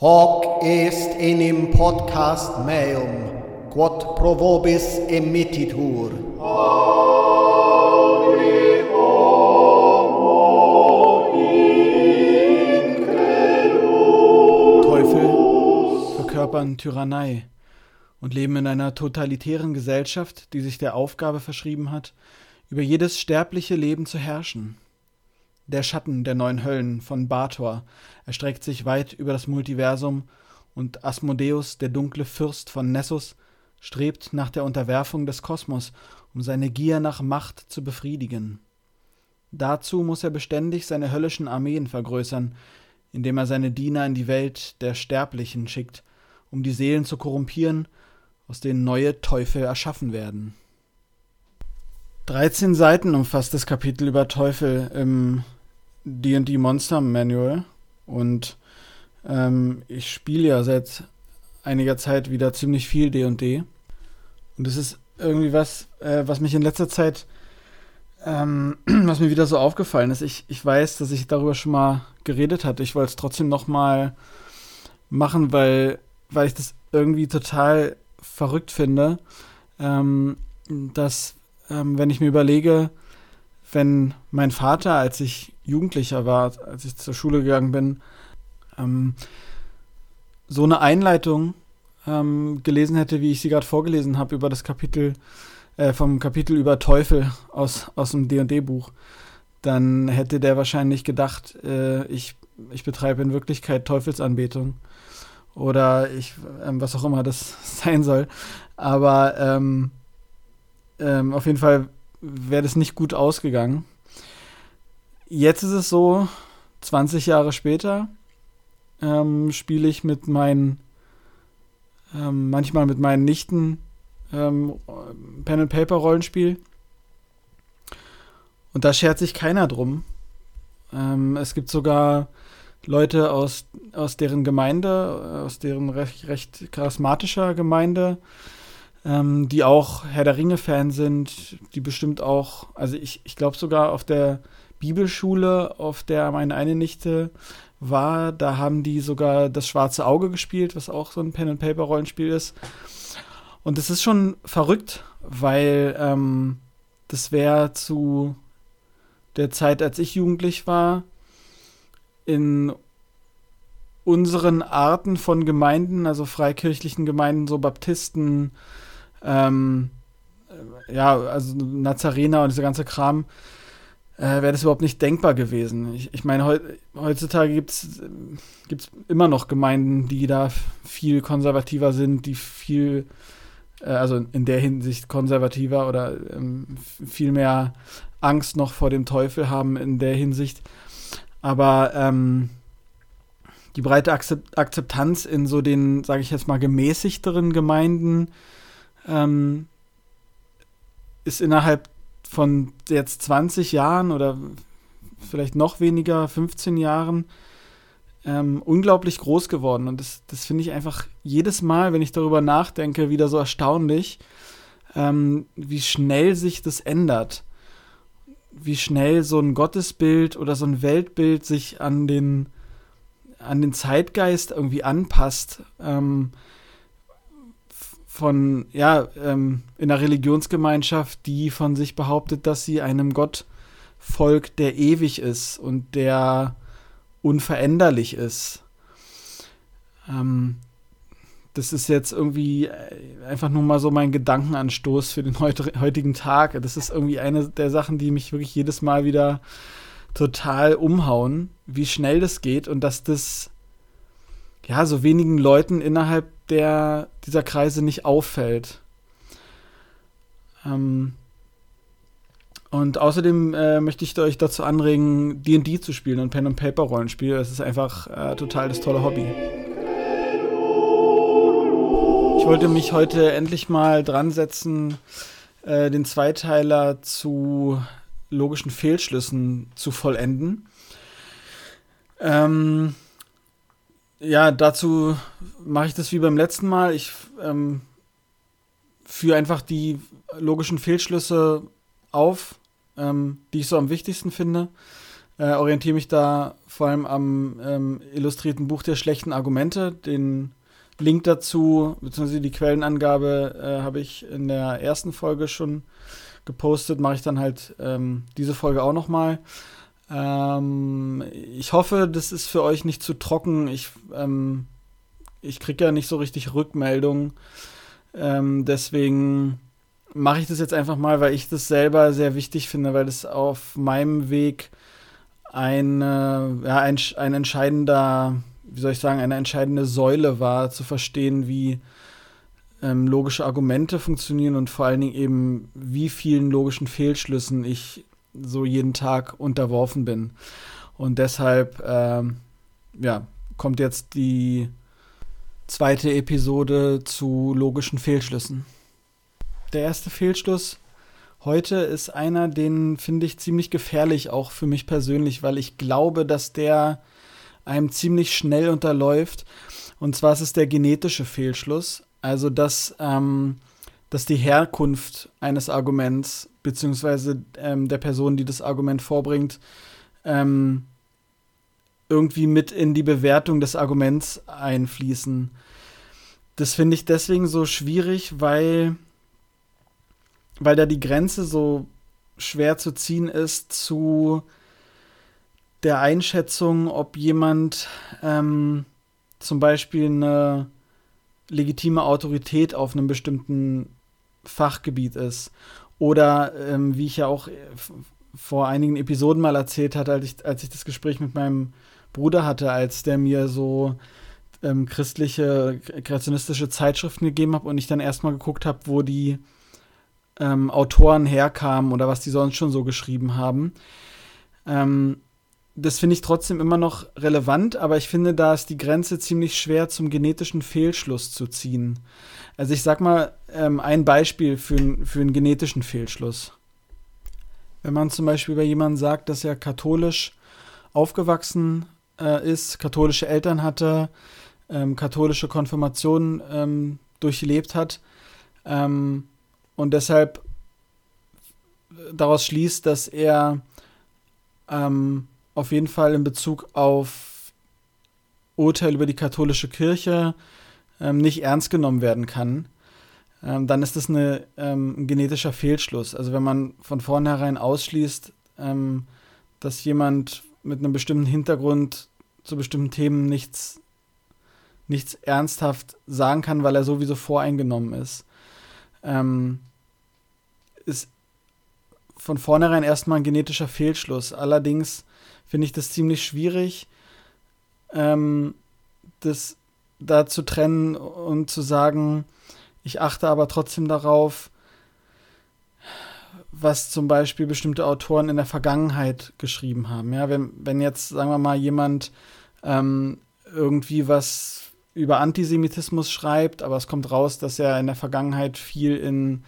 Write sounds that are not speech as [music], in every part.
Hoc est enim podcast meum, quod pro vobis emittitur. Teufel verkörpern Tyrannei und leben in einer totalitären Gesellschaft, die sich der Aufgabe verschrieben hat, über jedes sterbliche Leben zu herrschen. Der Schatten der neuen Höllen von Bator erstreckt sich weit über das Multiversum und Asmodeus, der dunkle Fürst von Nessus, strebt nach der Unterwerfung des Kosmos, um seine Gier nach Macht zu befriedigen. Dazu muss er beständig seine höllischen Armeen vergrößern, indem er seine Diener in die Welt der Sterblichen schickt, um die Seelen zu korrumpieren, aus denen neue Teufel erschaffen werden. 13 Seiten umfasst das Kapitel über Teufel im D&D Monster Manual und ähm, ich spiele ja seit einiger Zeit wieder ziemlich viel D&D und es ist irgendwie was, äh, was mich in letzter Zeit, ähm, [clears throat] was mir wieder so aufgefallen ist. Ich, ich weiß, dass ich darüber schon mal geredet hatte. Ich wollte es trotzdem noch mal machen, weil, weil ich das irgendwie total verrückt finde, ähm, dass, ähm, wenn ich mir überlege, wenn mein Vater, als ich Jugendlicher war, als ich zur Schule gegangen bin, ähm, so eine Einleitung ähm, gelesen hätte, wie ich sie gerade vorgelesen habe, über das Kapitel, äh, vom Kapitel über Teufel aus, aus dem DD-Buch, dann hätte der wahrscheinlich gedacht, äh, ich, ich betreibe in Wirklichkeit Teufelsanbetung. Oder ich, ähm, was auch immer das [laughs] sein soll. Aber ähm, ähm, auf jeden Fall wäre das nicht gut ausgegangen. Jetzt ist es so, 20 Jahre später ähm, spiele ich mit meinen, ähm, manchmal mit meinen Nichten ähm, Pen and Paper Rollenspiel. Und da schert sich keiner drum. Ähm, es gibt sogar Leute aus, aus deren Gemeinde, aus deren recht, recht charismatischer Gemeinde, ähm, die auch Herr der Ringe-Fan sind, die bestimmt auch, also ich, ich glaube sogar auf der Bibelschule, auf der meine eine Nichte war, da haben die sogar das Schwarze Auge gespielt, was auch so ein Pen-and-Paper-Rollenspiel ist. Und es ist schon verrückt, weil ähm, das wäre zu der Zeit, als ich jugendlich war, in unseren Arten von Gemeinden, also freikirchlichen Gemeinden, so Baptisten, ähm, ja, also Nazarener und dieser ganze Kram, äh, wäre das überhaupt nicht denkbar gewesen. Ich, ich meine, heu, heutzutage gibt es immer noch Gemeinden, die da viel konservativer sind, die viel, äh, also in der Hinsicht konservativer oder ähm, viel mehr Angst noch vor dem Teufel haben in der Hinsicht. Aber ähm, die breite Akzeptanz in so den, sage ich jetzt mal, gemäßigteren Gemeinden ähm, ist innerhalb von jetzt 20 Jahren oder vielleicht noch weniger, 15 Jahren, ähm, unglaublich groß geworden. Und das, das finde ich einfach jedes Mal, wenn ich darüber nachdenke, wieder so erstaunlich, ähm, wie schnell sich das ändert. Wie schnell so ein Gottesbild oder so ein Weltbild sich an den, an den Zeitgeist irgendwie anpasst. Ähm, von, ja, ähm, in einer Religionsgemeinschaft, die von sich behauptet, dass sie einem Gott folgt, der ewig ist und der unveränderlich ist. Ähm, das ist jetzt irgendwie äh, einfach nur mal so mein Gedankenanstoß für den heutigen Tag. Das ist irgendwie eine der Sachen, die mich wirklich jedes Mal wieder total umhauen, wie schnell das geht und dass das ja so wenigen Leuten innerhalb der dieser Kreise nicht auffällt. Ähm, und außerdem äh, möchte ich euch dazu anregen, D&D zu spielen und Pen and Paper Rollenspiel. Es ist einfach äh, total das tolle Hobby. Ich wollte mich heute endlich mal dran setzen, äh, den Zweiteiler zu logischen Fehlschlüssen zu vollenden. Ähm, ja, dazu mache ich das wie beim letzten Mal. Ich ähm, führe einfach die logischen Fehlschlüsse auf, ähm, die ich so am wichtigsten finde. Äh, orientiere mich da vor allem am ähm, illustrierten Buch der schlechten Argumente. Den Link dazu, beziehungsweise die Quellenangabe, äh, habe ich in der ersten Folge schon gepostet. Mache ich dann halt ähm, diese Folge auch noch mal. Ähm, ich hoffe, das ist für euch nicht zu trocken. Ich, ähm, ich kriege ja nicht so richtig Rückmeldungen. Ähm, deswegen mache ich das jetzt einfach mal, weil ich das selber sehr wichtig finde, weil das auf meinem Weg ein, ja, ein, ein entscheidender, wie soll ich sagen, eine entscheidende Säule war, zu verstehen, wie ähm, logische Argumente funktionieren und vor allen Dingen eben, wie vielen logischen Fehlschlüssen ich so jeden Tag unterworfen bin. Und deshalb, ähm, ja, kommt jetzt die zweite Episode zu logischen Fehlschlüssen. Der erste Fehlschluss heute ist einer, den finde ich ziemlich gefährlich, auch für mich persönlich, weil ich glaube, dass der einem ziemlich schnell unterläuft. Und zwar ist es der genetische Fehlschluss. Also, dass, ähm, dass die Herkunft eines Arguments, beziehungsweise ähm, der Person, die das Argument vorbringt, ähm, irgendwie mit in die Bewertung des Arguments einfließen. Das finde ich deswegen so schwierig, weil, weil da die Grenze so schwer zu ziehen ist zu der Einschätzung, ob jemand ähm, zum Beispiel eine legitime Autorität auf einem bestimmten Fachgebiet ist. Oder ähm, wie ich ja auch vor einigen Episoden mal erzählt hatte, als ich, als ich das Gespräch mit meinem Bruder hatte, als der mir so ähm, christliche, kreationistische Zeitschriften gegeben hat und ich dann erstmal geguckt habe, wo die ähm, Autoren herkamen oder was die sonst schon so geschrieben haben. Ähm, das finde ich trotzdem immer noch relevant, aber ich finde, da ist die Grenze ziemlich schwer zum genetischen Fehlschluss zu ziehen. Also ich sag mal ähm, ein Beispiel für, für einen genetischen Fehlschluss. Wenn man zum Beispiel bei jemandem sagt, dass er katholisch aufgewachsen äh, ist, katholische Eltern hatte, ähm, katholische Konfirmation ähm, durchlebt hat ähm, und deshalb daraus schließt, dass er ähm, auf jeden Fall in Bezug auf Urteil über die katholische Kirche ähm, nicht ernst genommen werden kann, ähm, dann ist das eine, ähm, ein genetischer Fehlschluss. Also wenn man von vornherein ausschließt, ähm, dass jemand mit einem bestimmten Hintergrund zu bestimmten Themen nichts, nichts ernsthaft sagen kann, weil er sowieso voreingenommen ist, ähm, ist von vornherein erstmal ein genetischer Fehlschluss. Allerdings finde ich das ziemlich schwierig, ähm, das da zu trennen und zu sagen, ich achte aber trotzdem darauf, was zum Beispiel bestimmte Autoren in der Vergangenheit geschrieben haben. Ja, wenn, wenn jetzt, sagen wir mal, jemand ähm, irgendwie was über Antisemitismus schreibt, aber es kommt raus, dass er in der Vergangenheit viel in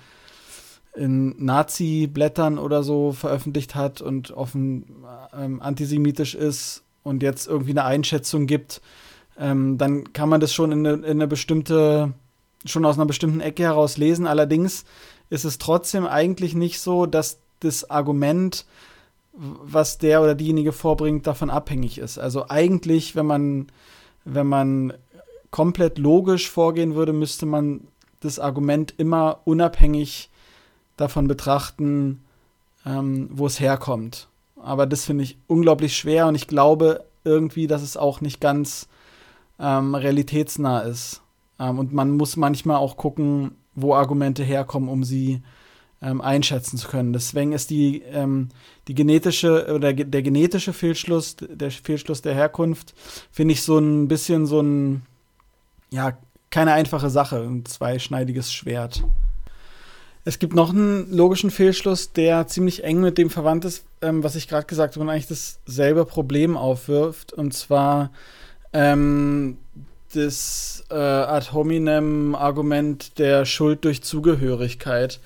in Nazi-Blättern oder so veröffentlicht hat und offen ähm, antisemitisch ist und jetzt irgendwie eine Einschätzung gibt, ähm, dann kann man das schon in eine, in eine bestimmte, schon aus einer bestimmten Ecke heraus lesen. Allerdings ist es trotzdem eigentlich nicht so, dass das Argument, was der oder diejenige vorbringt, davon abhängig ist. Also eigentlich, wenn man, wenn man komplett logisch vorgehen würde, müsste man das Argument immer unabhängig davon betrachten, ähm, wo es herkommt. Aber das finde ich unglaublich schwer und ich glaube irgendwie, dass es auch nicht ganz ähm, realitätsnah ist. Ähm, und man muss manchmal auch gucken, wo Argumente herkommen, um sie ähm, einschätzen zu können. Deswegen ist die, ähm, die genetische oder der genetische Fehlschluss, der Fehlschluss der Herkunft, finde ich so ein bisschen so ein, ja, keine einfache Sache, ein zweischneidiges Schwert. Es gibt noch einen logischen Fehlschluss, der ziemlich eng mit dem verwandt ist, ähm, was ich gerade gesagt habe, und eigentlich dasselbe Problem aufwirft. Und zwar ähm, das äh, ad hominem Argument der Schuld durch Zugehörigkeit.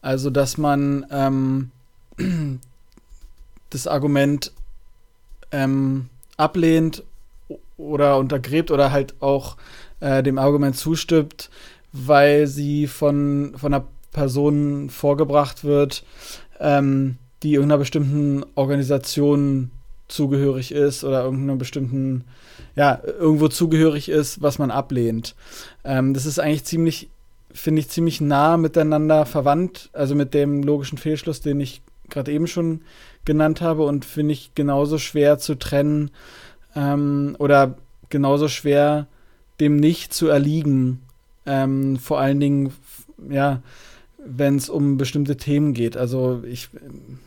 Also, dass man ähm, [clears throat] das Argument ähm, ablehnt oder untergräbt oder halt auch äh, dem Argument zustimmt, weil sie von, von einer Person vorgebracht wird, ähm, die irgendeiner bestimmten Organisation zugehörig ist oder irgendeiner bestimmten, ja, irgendwo zugehörig ist, was man ablehnt. Ähm, das ist eigentlich ziemlich, finde ich, ziemlich nah miteinander verwandt, also mit dem logischen Fehlschluss, den ich gerade eben schon genannt habe und finde ich genauso schwer zu trennen ähm, oder genauso schwer dem nicht zu erliegen. Ähm, vor allen Dingen, ja, wenn es um bestimmte Themen geht. Also ich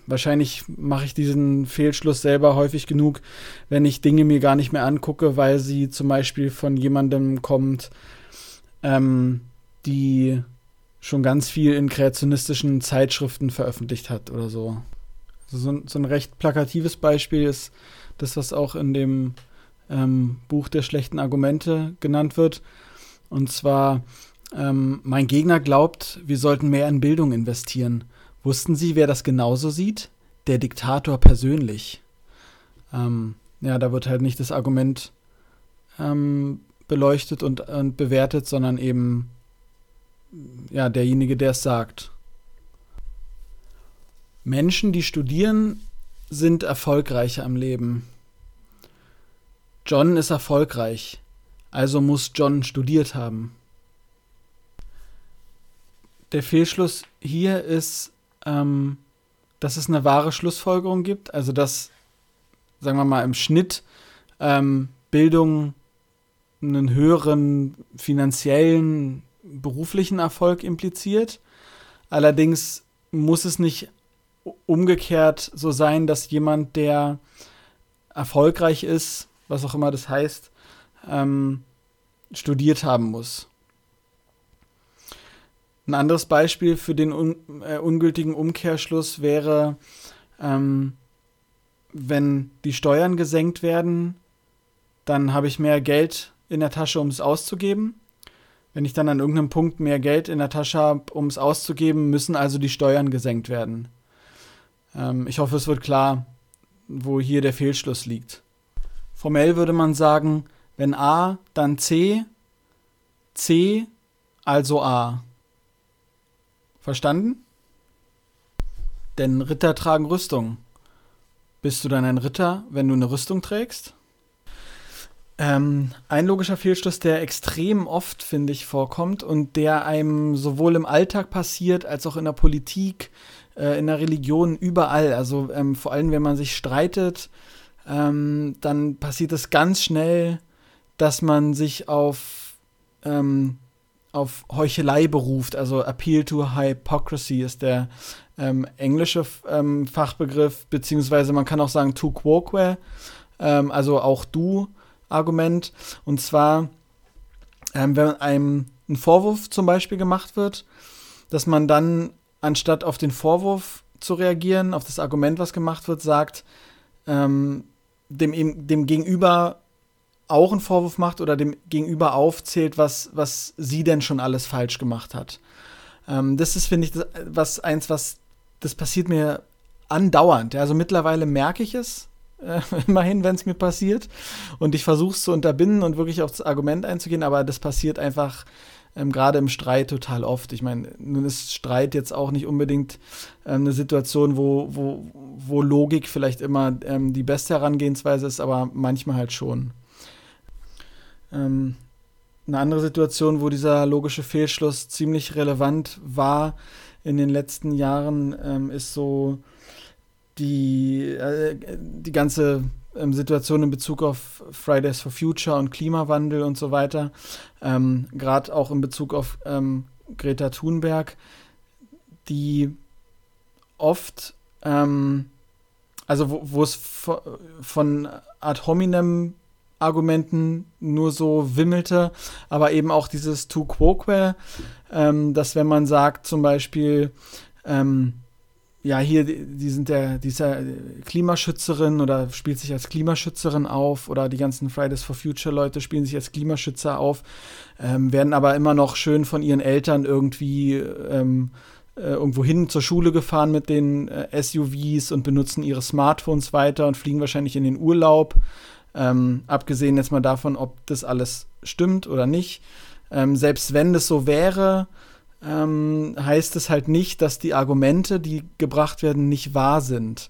wahrscheinlich mache ich diesen Fehlschluss selber häufig genug, wenn ich Dinge mir gar nicht mehr angucke, weil sie zum Beispiel von jemandem kommt, ähm, die schon ganz viel in kreationistischen Zeitschriften veröffentlicht hat oder so. Also so, so ein recht plakatives Beispiel ist das, was auch in dem ähm, Buch der schlechten Argumente genannt wird. Und zwar ähm, mein Gegner glaubt, wir sollten mehr in Bildung investieren. Wussten Sie, wer das genauso sieht? Der Diktator persönlich. Ähm, ja, da wird halt nicht das Argument ähm, beleuchtet und, und bewertet, sondern eben ja, derjenige, der es sagt. Menschen, die studieren, sind erfolgreicher im Leben. John ist erfolgreich, also muss John studiert haben der Fehlschluss hier ist, ähm, dass es eine wahre Schlussfolgerung gibt. Also, dass, sagen wir mal, im Schnitt ähm, Bildung einen höheren finanziellen, beruflichen Erfolg impliziert. Allerdings muss es nicht umgekehrt so sein, dass jemand, der erfolgreich ist, was auch immer das heißt, ähm, studiert haben muss. Ein anderes Beispiel für den un äh, ungültigen Umkehrschluss wäre, ähm, wenn die Steuern gesenkt werden, dann habe ich mehr Geld in der Tasche, um es auszugeben. Wenn ich dann an irgendeinem Punkt mehr Geld in der Tasche habe, um es auszugeben, müssen also die Steuern gesenkt werden. Ähm, ich hoffe, es wird klar, wo hier der Fehlschluss liegt. Formell würde man sagen, wenn A, dann C, C, also A. Verstanden? Denn Ritter tragen Rüstung. Bist du dann ein Ritter, wenn du eine Rüstung trägst? Ähm, ein logischer Fehlschluss, der extrem oft, finde ich, vorkommt und der einem sowohl im Alltag passiert, als auch in der Politik, äh, in der Religion, überall. Also ähm, vor allem, wenn man sich streitet, ähm, dann passiert es ganz schnell, dass man sich auf ähm, auf Heuchelei beruft. Also Appeal to Hypocrisy ist der ähm, englische ähm, Fachbegriff, beziehungsweise man kann auch sagen to quoque, ähm, also auch du Argument. Und zwar, ähm, wenn einem ein Vorwurf zum Beispiel gemacht wird, dass man dann anstatt auf den Vorwurf zu reagieren, auf das Argument, was gemacht wird, sagt, ähm, dem, dem Gegenüber auch einen Vorwurf macht oder dem Gegenüber aufzählt, was, was sie denn schon alles falsch gemacht hat. Ähm, das ist, finde ich, das, was eins, was das passiert mir andauernd. Also mittlerweile merke ich es, äh, [laughs] immerhin, wenn es mir passiert. Und ich versuche es zu unterbinden und wirklich auf das Argument einzugehen, aber das passiert einfach ähm, gerade im Streit total oft. Ich meine, nun ist Streit jetzt auch nicht unbedingt ähm, eine Situation, wo, wo, wo Logik vielleicht immer ähm, die beste Herangehensweise ist, aber manchmal halt schon. Ähm, eine andere Situation, wo dieser logische Fehlschluss ziemlich relevant war in den letzten Jahren, ähm, ist so die, äh, die ganze ähm, Situation in Bezug auf Fridays for Future und Klimawandel und so weiter. Ähm, Gerade auch in Bezug auf ähm, Greta Thunberg, die oft, ähm, also wo es von ad hominem Argumenten nur so wimmelte, aber eben auch dieses Tu quoque, ähm, dass wenn man sagt zum Beispiel, ähm, ja, hier, die sind der, dieser Klimaschützerin oder spielt sich als Klimaschützerin auf oder die ganzen Fridays for Future Leute spielen sich als Klimaschützer auf, ähm, werden aber immer noch schön von ihren Eltern irgendwie ähm, äh, irgendwo hin zur Schule gefahren mit den äh, SUVs und benutzen ihre Smartphones weiter und fliegen wahrscheinlich in den Urlaub. Ähm, abgesehen jetzt mal davon, ob das alles stimmt oder nicht. Ähm, selbst wenn das so wäre, ähm, heißt es halt nicht, dass die Argumente, die gebracht werden, nicht wahr sind.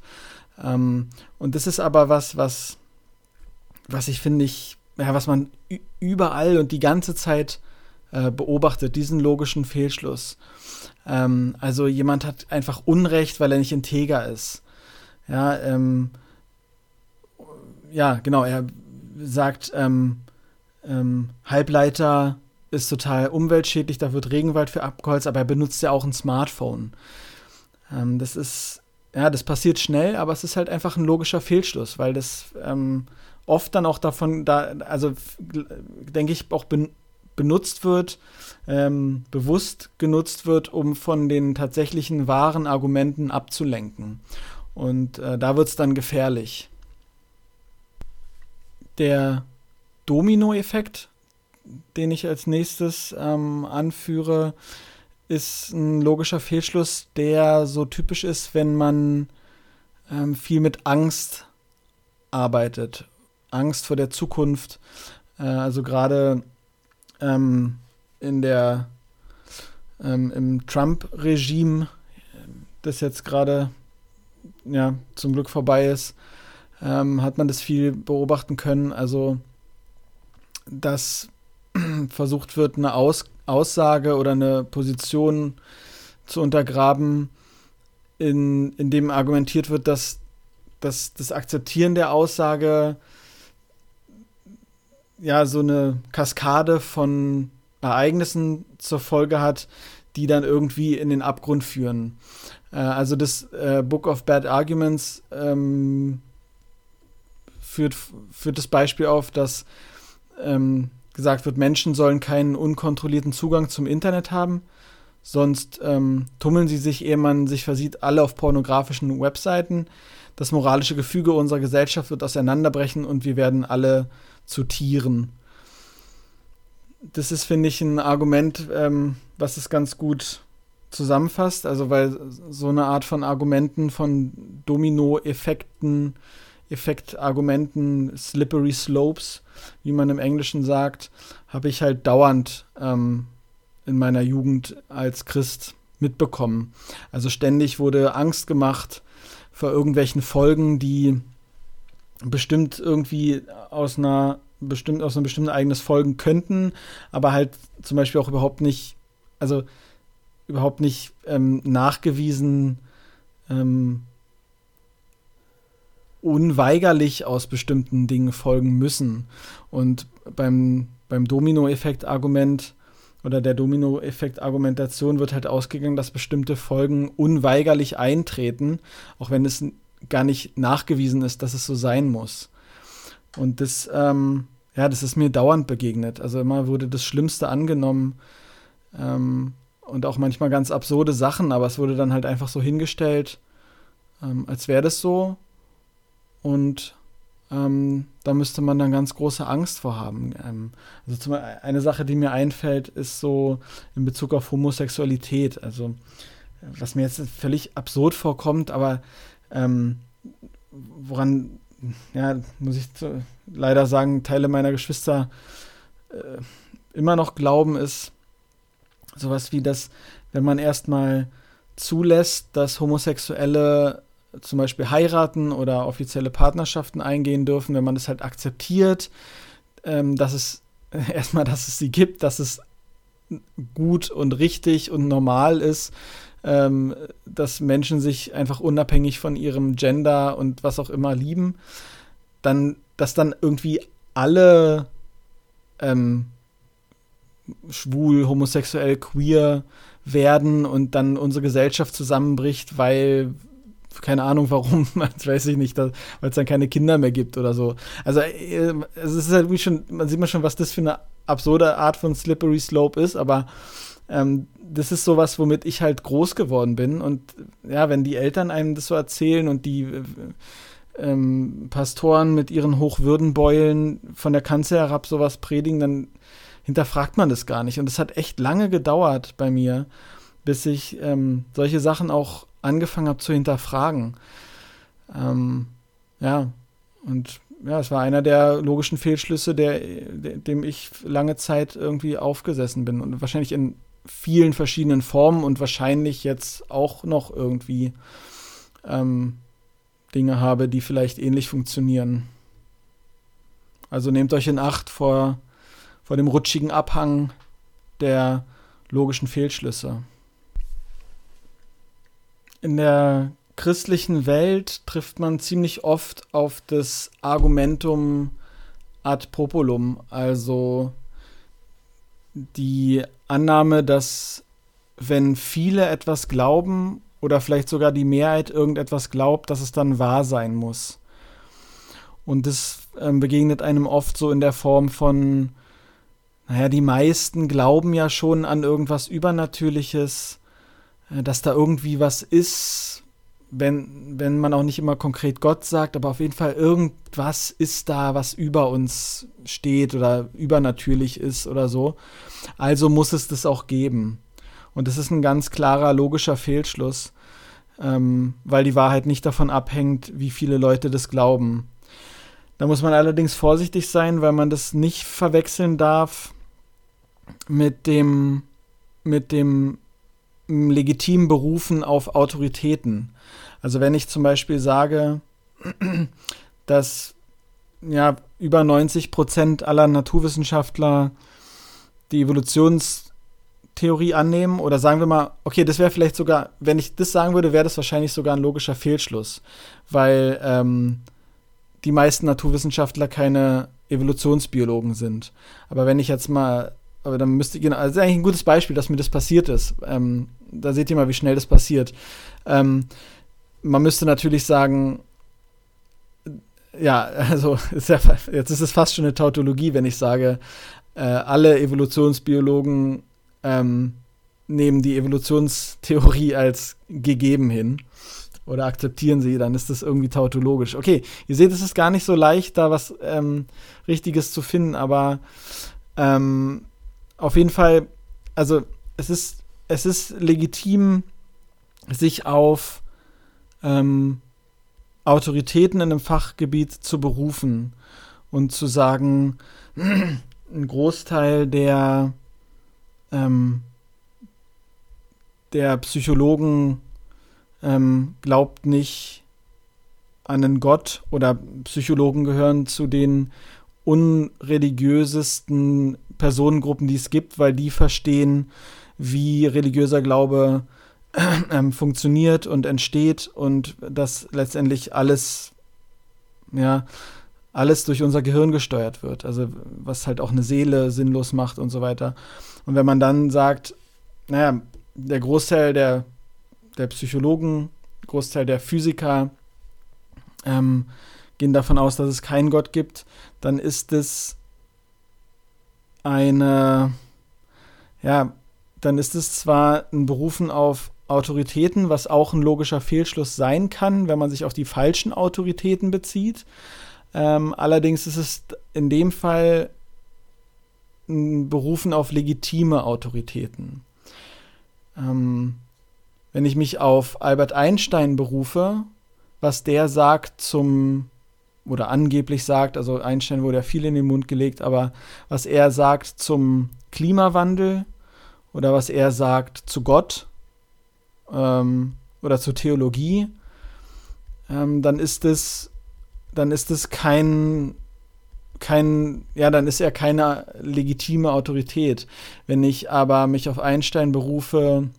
Ähm, und das ist aber was, was, was ich finde ich, ja, was man überall und die ganze Zeit äh, beobachtet, diesen logischen Fehlschluss. Ähm, also jemand hat einfach Unrecht, weil er nicht integer ist. Ja, ähm, ja, genau, er sagt, ähm, ähm, Halbleiter ist total umweltschädlich, da wird Regenwald für abgeholzt, aber er benutzt ja auch ein Smartphone. Ähm, das ist, ja, das passiert schnell, aber es ist halt einfach ein logischer Fehlschluss, weil das ähm, oft dann auch davon, da, also denke ich, auch ben, benutzt wird, ähm, bewusst genutzt wird, um von den tatsächlichen wahren Argumenten abzulenken. Und äh, da wird es dann gefährlich. Der Domino-Effekt, den ich als nächstes ähm, anführe, ist ein logischer Fehlschluss, der so typisch ist, wenn man ähm, viel mit Angst arbeitet. Angst vor der Zukunft. Äh, also gerade ähm, in der ähm, im Trump-Regime, das jetzt gerade ja zum Glück vorbei ist, ähm, hat man das viel beobachten können. Also dass [clears throat] versucht wird, eine Aus Aussage oder eine Position zu untergraben, in, in dem argumentiert wird, dass, dass das Akzeptieren der Aussage ja so eine Kaskade von Ereignissen zur Folge hat, die dann irgendwie in den Abgrund führen. Äh, also das äh, Book of Bad Arguments ähm, führt, führt das Beispiel auf, dass ähm, gesagt wird, Menschen sollen keinen unkontrollierten Zugang zum Internet haben, sonst ähm, tummeln sie sich, ehe man sich versieht, alle auf pornografischen Webseiten. Das moralische Gefüge unserer Gesellschaft wird auseinanderbrechen und wir werden alle zu Tieren. Das ist, finde ich, ein Argument, ähm, was es ganz gut zusammenfasst. Also, weil so eine Art von Argumenten, von Domino-Effekten, Effektargumenten, Slippery Slopes, wie man im Englischen sagt, habe ich halt dauernd ähm, in meiner Jugend als Christ mitbekommen. Also ständig wurde Angst gemacht vor irgendwelchen Folgen, die bestimmt irgendwie aus einer bestimmt aus einem bestimmten eigenes folgen könnten, aber halt zum Beispiel auch überhaupt nicht, also überhaupt nicht ähm, nachgewiesen ähm, unweigerlich aus bestimmten Dingen folgen müssen. Und beim, beim Domino-Effekt-Argument oder der Domino-Effekt-Argumentation wird halt ausgegangen, dass bestimmte Folgen unweigerlich eintreten, auch wenn es gar nicht nachgewiesen ist, dass es so sein muss. Und das, ähm, ja, das ist mir dauernd begegnet. Also immer wurde das Schlimmste angenommen ähm, und auch manchmal ganz absurde Sachen, aber es wurde dann halt einfach so hingestellt, ähm, als wäre das so. Und ähm, da müsste man dann ganz große Angst vor haben. Ähm, also zum, eine Sache, die mir einfällt, ist so in Bezug auf Homosexualität. Also was mir jetzt völlig absurd vorkommt, aber ähm, woran, ja, muss ich zu, leider sagen, Teile meiner Geschwister äh, immer noch glauben, ist sowas wie das, wenn man erstmal zulässt, dass Homosexuelle zum Beispiel heiraten oder offizielle Partnerschaften eingehen dürfen, wenn man das halt akzeptiert, ähm, dass es [laughs] erstmal, dass es sie gibt, dass es gut und richtig und normal ist, ähm, dass Menschen sich einfach unabhängig von ihrem Gender und was auch immer lieben, dann, dass dann irgendwie alle ähm, schwul, homosexuell, queer werden und dann unsere Gesellschaft zusammenbricht, weil keine Ahnung warum, [laughs] das weiß ich nicht, weil es dann keine Kinder mehr gibt oder so. Also äh, es ist halt wie schon, man sieht mal schon, was das für eine absurde Art von Slippery Slope ist, aber ähm, das ist sowas, womit ich halt groß geworden bin. Und ja, wenn die Eltern einem das so erzählen und die äh, ähm, Pastoren mit ihren Hochwürdenbeulen von der Kanzel herab sowas predigen, dann hinterfragt man das gar nicht. Und es hat echt lange gedauert bei mir, bis ich ähm, solche Sachen auch angefangen habe zu hinterfragen. Ähm, ja, und ja, es war einer der logischen Fehlschlüsse, der, dem ich lange Zeit irgendwie aufgesessen bin und wahrscheinlich in vielen verschiedenen Formen und wahrscheinlich jetzt auch noch irgendwie, ähm, Dinge habe, die vielleicht ähnlich funktionieren. Also nehmt euch in Acht vor, vor dem rutschigen Abhang der logischen Fehlschlüsse. In der christlichen Welt trifft man ziemlich oft auf das Argumentum ad populum, also die Annahme, dass wenn viele etwas glauben oder vielleicht sogar die Mehrheit irgendetwas glaubt, dass es dann wahr sein muss. Und das ähm, begegnet einem oft so in der Form von, naja, die meisten glauben ja schon an irgendwas Übernatürliches, äh, dass da irgendwie was ist, wenn, wenn man auch nicht immer konkret Gott sagt, aber auf jeden Fall irgendwas ist da, was über uns steht oder übernatürlich ist oder so. Also muss es das auch geben. Und das ist ein ganz klarer logischer Fehlschluss, ähm, weil die Wahrheit nicht davon abhängt, wie viele Leute das glauben. Da muss man allerdings vorsichtig sein, weil man das nicht verwechseln darf mit dem, mit dem legitimen Berufen auf Autoritäten. Also wenn ich zum Beispiel sage, [clears throat] dass ja über 90 Prozent aller Naturwissenschaftler die Evolutionstheorie annehmen oder sagen wir mal, okay, das wäre vielleicht sogar, wenn ich das sagen würde, wäre das wahrscheinlich sogar ein logischer Fehlschluss, weil ähm, die meisten Naturwissenschaftler keine Evolutionsbiologen sind. Aber wenn ich jetzt mal, aber dann müsste, genau, das ist eigentlich ein gutes Beispiel, dass mir das passiert ist. Ähm, da seht ihr mal, wie schnell das passiert. Ähm, man müsste natürlich sagen, ja, [laughs] also ist ja, jetzt ist es fast schon eine Tautologie, wenn ich sage, äh, alle Evolutionsbiologen ähm, nehmen die Evolutionstheorie als gegeben hin oder akzeptieren sie, dann ist das irgendwie tautologisch. Okay, ihr seht, es ist gar nicht so leicht, da was ähm, Richtiges zu finden, aber ähm, auf jeden Fall, also es ist, es ist legitim, sich auf ähm, Autoritäten in einem Fachgebiet zu berufen und zu sagen, ein Großteil der, ähm, der Psychologen ähm, glaubt nicht an einen Gott oder Psychologen gehören zu den unreligiösesten Personengruppen, die es gibt, weil die verstehen, wie religiöser Glaube [clears throat] ähm, funktioniert und entsteht und dass letztendlich alles, ja, alles durch unser Gehirn gesteuert wird. Also was halt auch eine Seele sinnlos macht und so weiter. Und wenn man dann sagt, naja, der Großteil der, der Psychologen, Großteil der Physiker ähm, gehen davon aus, dass es keinen Gott gibt, dann ist es eine, ja, dann ist es zwar ein Berufen auf Autoritäten, was auch ein logischer Fehlschluss sein kann, wenn man sich auf die falschen Autoritäten bezieht. Ähm, allerdings ist es in dem Fall ein Berufen auf legitime Autoritäten. Ähm, wenn ich mich auf Albert Einstein berufe, was der sagt zum, oder angeblich sagt, also Einstein wurde ja viel in den Mund gelegt, aber was er sagt zum Klimawandel oder was er sagt zu Gott, ähm, oder zur Theologie, ähm, dann ist es, dann ist es kein, kein, ja, dann ist er keine legitime Autorität. Wenn ich aber mich auf Einstein berufe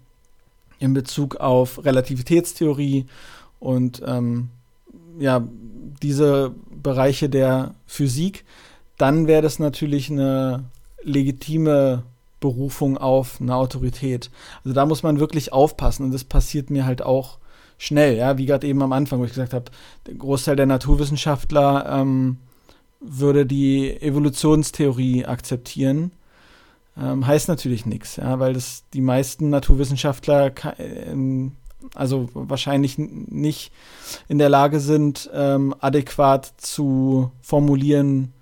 in Bezug auf Relativitätstheorie und ähm, ja, diese Bereiche der Physik, dann wäre das natürlich eine legitime Berufung auf eine Autorität. Also da muss man wirklich aufpassen und das passiert mir halt auch schnell, ja, wie gerade eben am Anfang, wo ich gesagt habe, der Großteil der Naturwissenschaftler ähm, würde die Evolutionstheorie akzeptieren. Ähm, heißt natürlich nichts, ja, weil das die meisten Naturwissenschaftler ähm, also wahrscheinlich nicht in der Lage sind, ähm, adäquat zu formulieren,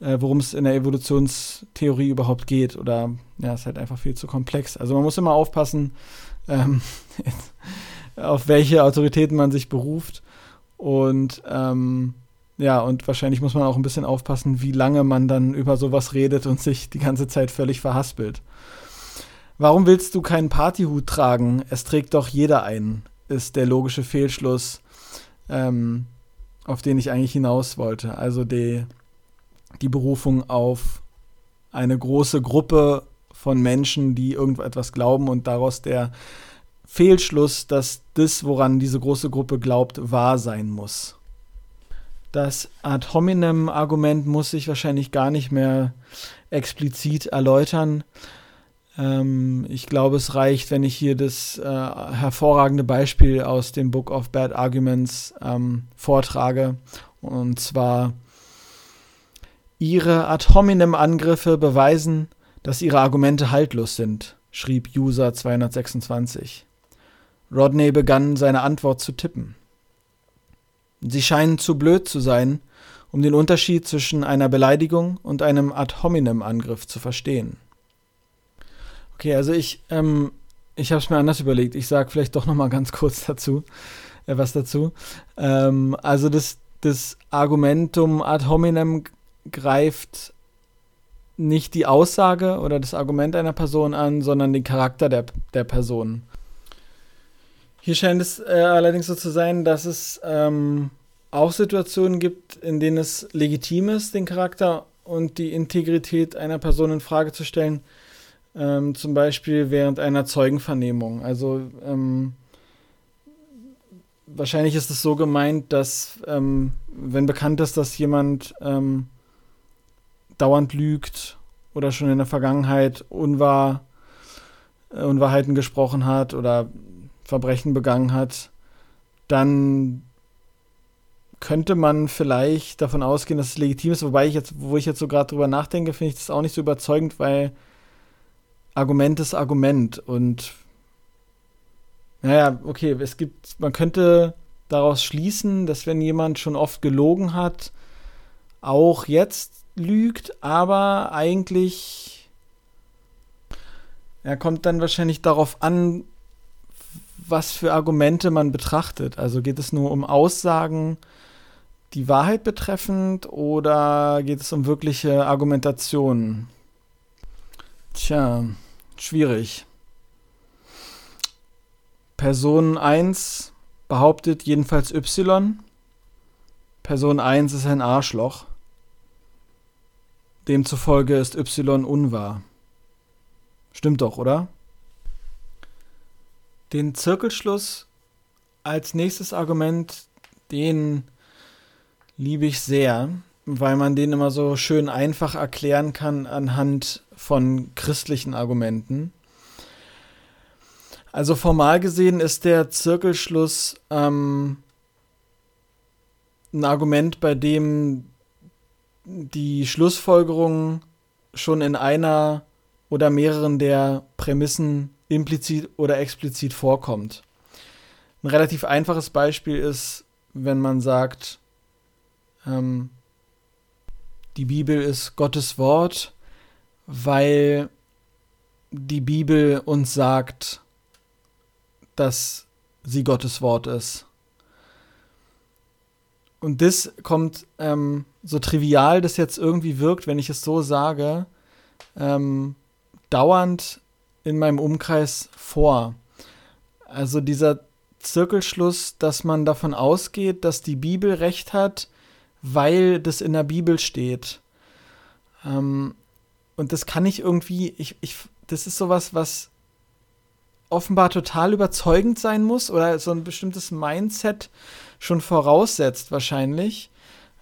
äh, worum es in der Evolutionstheorie überhaupt geht. Oder ja, ist halt einfach viel zu komplex. Also man muss immer aufpassen, ähm, [laughs] auf welche Autoritäten man sich beruft. Und ähm, ja, und wahrscheinlich muss man auch ein bisschen aufpassen, wie lange man dann über sowas redet und sich die ganze Zeit völlig verhaspelt. Warum willst du keinen Partyhut tragen? Es trägt doch jeder einen, ist der logische Fehlschluss, ähm, auf den ich eigentlich hinaus wollte. Also die, die Berufung auf eine große Gruppe von Menschen, die irgendetwas glauben und daraus der Fehlschluss, dass das, woran diese große Gruppe glaubt, wahr sein muss. Das Ad hominem Argument muss ich wahrscheinlich gar nicht mehr explizit erläutern. Ähm, ich glaube, es reicht, wenn ich hier das äh, hervorragende Beispiel aus dem Book of Bad Arguments ähm, vortrage. Und zwar, ihre Ad hominem Angriffe beweisen, dass ihre Argumente haltlos sind, schrieb User 226. Rodney begann seine Antwort zu tippen. Sie scheinen zu blöd zu sein, um den Unterschied zwischen einer Beleidigung und einem Ad hominem Angriff zu verstehen. Okay, also ich, ähm, ich habe es mir anders überlegt. Ich sage vielleicht doch noch mal ganz kurz dazu, äh, was dazu. Ähm, also das, das Argumentum ad hominem greift nicht die Aussage oder das Argument einer Person an, sondern den Charakter der, der Person. Hier scheint es äh, allerdings so zu sein, dass es ähm, auch Situationen gibt, in denen es legitim ist, den Charakter und die Integrität einer Person in Frage zu stellen ähm, zum Beispiel während einer Zeugenvernehmung. Also ähm, wahrscheinlich ist es so gemeint, dass ähm, wenn bekannt ist, dass jemand ähm, dauernd lügt oder schon in der Vergangenheit unwahr, äh, Unwahrheiten gesprochen hat oder Verbrechen begangen hat, dann könnte man vielleicht davon ausgehen, dass es legitim ist, wobei ich jetzt, wo ich jetzt so gerade drüber nachdenke, finde ich das auch nicht so überzeugend, weil Argument ist Argument und naja, okay, es gibt, man könnte daraus schließen, dass wenn jemand schon oft gelogen hat, auch jetzt lügt, aber eigentlich er kommt dann wahrscheinlich darauf an, was für Argumente man betrachtet. Also geht es nur um Aussagen, die Wahrheit betreffend, oder geht es um wirkliche Argumentationen? Tja, schwierig. Person 1 behauptet jedenfalls Y. Person 1 ist ein Arschloch. Demzufolge ist Y unwahr. Stimmt doch, oder? Den Zirkelschluss als nächstes Argument, den liebe ich sehr, weil man den immer so schön einfach erklären kann anhand von christlichen Argumenten. Also formal gesehen ist der Zirkelschluss ähm, ein Argument, bei dem die Schlussfolgerung schon in einer oder mehreren der Prämissen implizit oder explizit vorkommt. Ein relativ einfaches Beispiel ist, wenn man sagt, ähm, die Bibel ist Gottes Wort weil die Bibel uns sagt, dass sie Gottes Wort ist. Und das kommt, ähm, so trivial das jetzt irgendwie wirkt, wenn ich es so sage, ähm, dauernd in meinem Umkreis vor. Also dieser Zirkelschluss, dass man davon ausgeht, dass die Bibel recht hat, weil das in der Bibel steht. Ähm, und das kann ich irgendwie, ich, ich, das ist sowas, was offenbar total überzeugend sein muss oder so ein bestimmtes Mindset schon voraussetzt wahrscheinlich,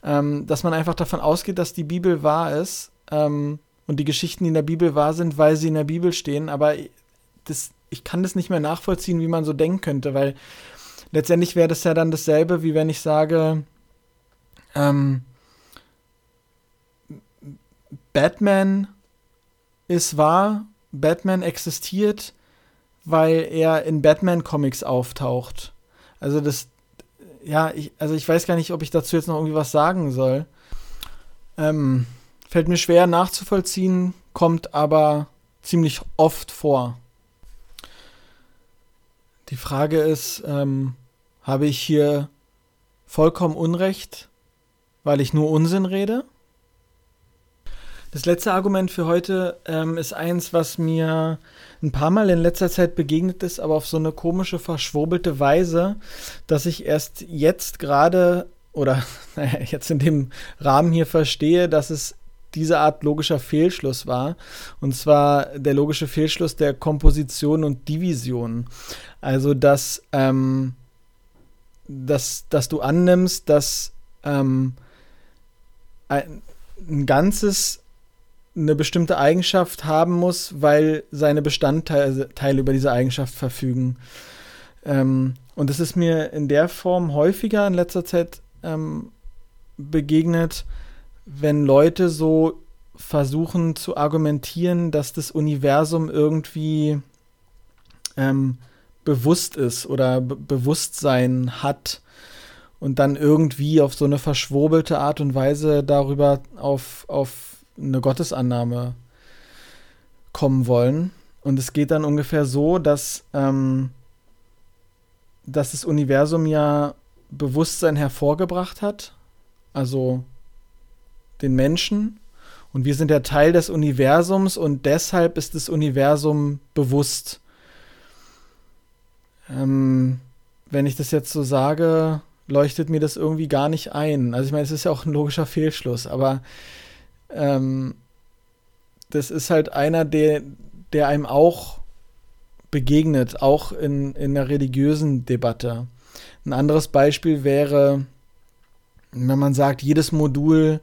ähm, dass man einfach davon ausgeht, dass die Bibel wahr ist ähm, und die Geschichten, die in der Bibel wahr sind, weil sie in der Bibel stehen. Aber das, ich kann das nicht mehr nachvollziehen, wie man so denken könnte, weil letztendlich wäre das ja dann dasselbe, wie wenn ich sage, ähm, Batman ist wahr, Batman existiert, weil er in Batman-Comics auftaucht. Also das, ja, ich, also ich weiß gar nicht, ob ich dazu jetzt noch irgendwie was sagen soll. Ähm, fällt mir schwer nachzuvollziehen, kommt aber ziemlich oft vor. Die Frage ist, ähm, habe ich hier vollkommen Unrecht, weil ich nur Unsinn rede? Das letzte Argument für heute ähm, ist eins, was mir ein paar Mal in letzter Zeit begegnet ist, aber auf so eine komische, verschwurbelte Weise, dass ich erst jetzt gerade oder [laughs] naja, jetzt in dem Rahmen hier verstehe, dass es diese Art logischer Fehlschluss war. Und zwar der logische Fehlschluss der Komposition und Division. Also, dass, ähm, dass, dass du annimmst, dass ähm, ein, ein Ganzes eine bestimmte Eigenschaft haben muss, weil seine Bestandteile über diese Eigenschaft verfügen. Ähm, und das ist mir in der Form häufiger in letzter Zeit ähm, begegnet, wenn Leute so versuchen zu argumentieren, dass das Universum irgendwie ähm, bewusst ist oder Be Bewusstsein hat und dann irgendwie auf so eine verschwurbelte Art und Weise darüber auf, auf eine Gottesannahme kommen wollen. Und es geht dann ungefähr so, dass, ähm, dass das Universum ja Bewusstsein hervorgebracht hat, also den Menschen. Und wir sind der Teil des Universums und deshalb ist das Universum bewusst. Ähm, wenn ich das jetzt so sage, leuchtet mir das irgendwie gar nicht ein. Also ich meine, es ist ja auch ein logischer Fehlschluss, aber ähm, das ist halt einer, der, der einem auch begegnet, auch in, in der religiösen Debatte. Ein anderes Beispiel wäre, wenn man sagt, jedes Modul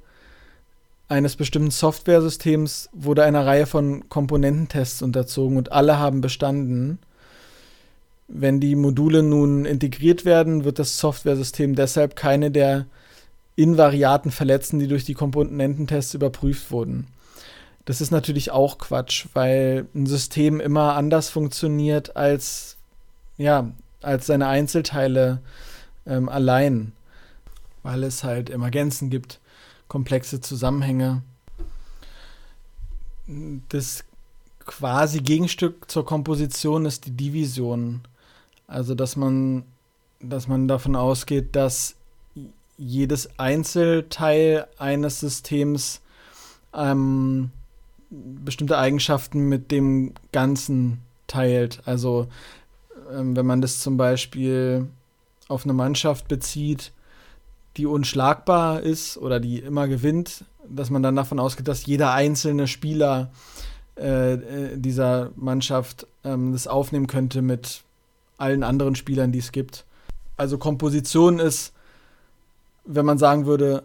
eines bestimmten Softwaresystems wurde einer Reihe von Komponententests unterzogen und alle haben bestanden. Wenn die Module nun integriert werden, wird das Softwaresystem deshalb keine der Invariaten verletzen, die durch die Komponententests überprüft wurden. Das ist natürlich auch Quatsch, weil ein System immer anders funktioniert als, ja, als seine Einzelteile ähm, allein, weil es halt Emergenzen gibt komplexe Zusammenhänge. Das quasi Gegenstück zur Komposition ist die Division. Also, dass man, dass man davon ausgeht, dass jedes Einzelteil eines Systems ähm, bestimmte Eigenschaften mit dem Ganzen teilt. Also, ähm, wenn man das zum Beispiel auf eine Mannschaft bezieht, die unschlagbar ist oder die immer gewinnt, dass man dann davon ausgeht, dass jeder einzelne Spieler äh, äh, dieser Mannschaft ähm, das aufnehmen könnte mit allen anderen Spielern, die es gibt. Also Komposition ist, wenn man sagen würde,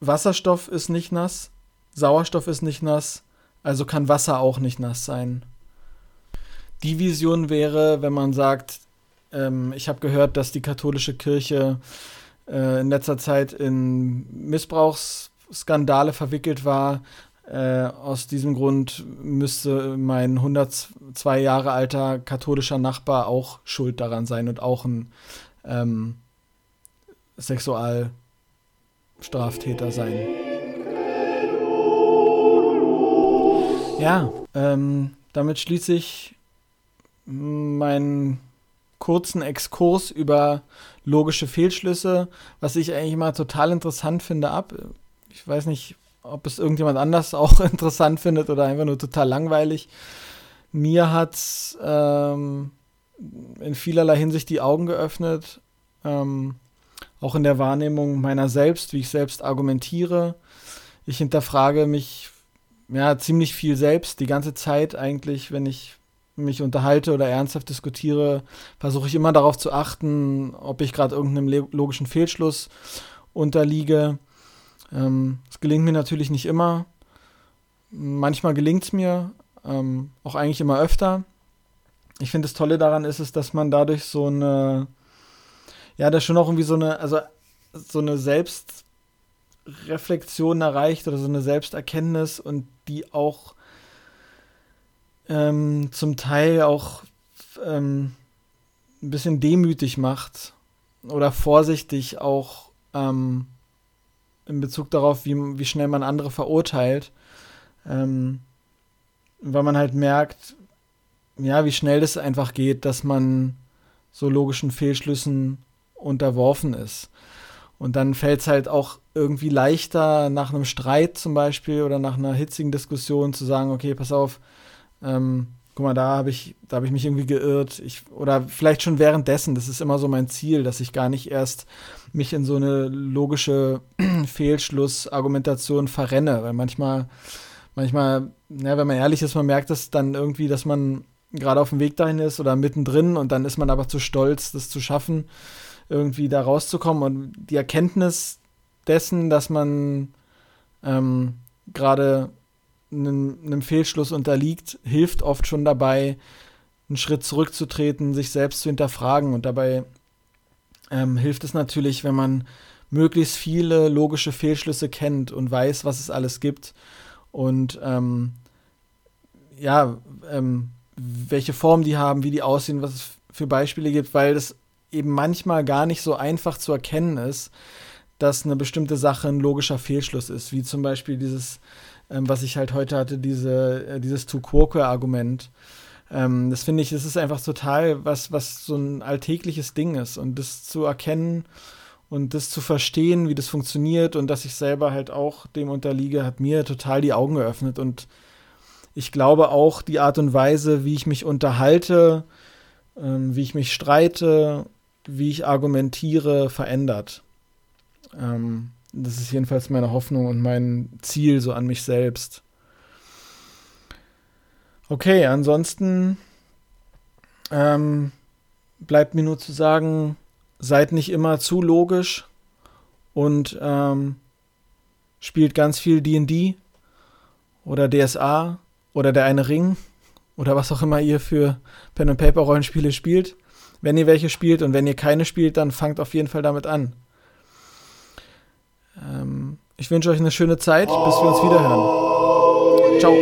Wasserstoff ist nicht nass, Sauerstoff ist nicht nass, also kann Wasser auch nicht nass sein. Division wäre, wenn man sagt, ähm, ich habe gehört, dass die katholische Kirche äh, in letzter Zeit in Missbrauchsskandale verwickelt war. Äh, aus diesem Grund müsste mein 102 Jahre alter katholischer Nachbar auch schuld daran sein und auch ein ähm, Sexualstraftäter sein. Ja, ähm, damit schließe ich meinen kurzen Exkurs über logische Fehlschlüsse, was ich eigentlich mal total interessant finde, ab. Ich weiß nicht, ob es irgendjemand anders [laughs] auch interessant findet oder einfach nur total langweilig. Mir hat es ähm, in vielerlei Hinsicht die Augen geöffnet, ähm, auch in der Wahrnehmung meiner selbst, wie ich selbst argumentiere. Ich hinterfrage mich ja ziemlich viel selbst die ganze Zeit eigentlich, wenn ich mich unterhalte oder ernsthaft diskutiere, versuche ich immer darauf zu achten, ob ich gerade irgendeinem logischen Fehlschluss unterliege. Ähm, es ähm, gelingt mir natürlich nicht immer. Manchmal gelingt es mir, ähm, auch eigentlich immer öfter. Ich finde das Tolle daran ist es, dass man dadurch so eine, ja, das schon auch irgendwie so eine, also so eine Selbstreflexion erreicht oder so eine Selbsterkenntnis und die auch ähm, zum Teil auch ähm, ein bisschen demütig macht oder vorsichtig auch ähm, in Bezug darauf, wie, wie schnell man andere verurteilt, ähm, weil man halt merkt, ja, wie schnell das einfach geht, dass man so logischen Fehlschlüssen unterworfen ist. Und dann fällt es halt auch irgendwie leichter nach einem Streit zum Beispiel oder nach einer hitzigen Diskussion zu sagen, okay, pass auf, ähm, guck mal, da habe ich, da habe ich mich irgendwie geirrt. Ich, oder vielleicht schon währenddessen, das ist immer so mein Ziel, dass ich gar nicht erst mich in so eine logische [clears throat] Fehlschlussargumentation verrenne, weil manchmal, manchmal, ja, wenn man ehrlich ist, man merkt es dann irgendwie, dass man gerade auf dem Weg dahin ist oder mittendrin und dann ist man aber zu stolz, das zu schaffen, irgendwie da rauszukommen und die Erkenntnis dessen, dass man ähm, gerade einem, Fehlschluss unterliegt, hilft oft schon dabei, einen Schritt zurückzutreten, sich selbst zu hinterfragen. Und dabei ähm, hilft es natürlich, wenn man möglichst viele logische Fehlschlüsse kennt und weiß, was es alles gibt. Und ähm, ja, ähm, welche Form die haben, wie die aussehen, was es für Beispiele gibt, weil das eben manchmal gar nicht so einfach zu erkennen ist, dass eine bestimmte Sache ein logischer Fehlschluss ist, wie zum Beispiel dieses, ähm, was ich halt heute hatte, diese, äh, dieses Tu-Quoque-Argument. Ähm, das finde ich, das ist einfach total was, was so ein alltägliches Ding ist und das zu erkennen und das zu verstehen, wie das funktioniert und dass ich selber halt auch dem unterliege, hat mir total die Augen geöffnet und ich glaube auch die Art und Weise, wie ich mich unterhalte, ähm, wie ich mich streite, wie ich argumentiere, verändert. Ähm, das ist jedenfalls meine Hoffnung und mein Ziel so an mich selbst. Okay, ansonsten ähm, bleibt mir nur zu sagen, seid nicht immer zu logisch und ähm, spielt ganz viel DD oder DSA oder der eine Ring oder was auch immer ihr für Pen and Paper Rollenspiele spielt. Wenn ihr welche spielt und wenn ihr keine spielt, dann fangt auf jeden Fall damit an. Ähm, ich wünsche euch eine schöne Zeit, bis wir uns wiederhören. Ciao.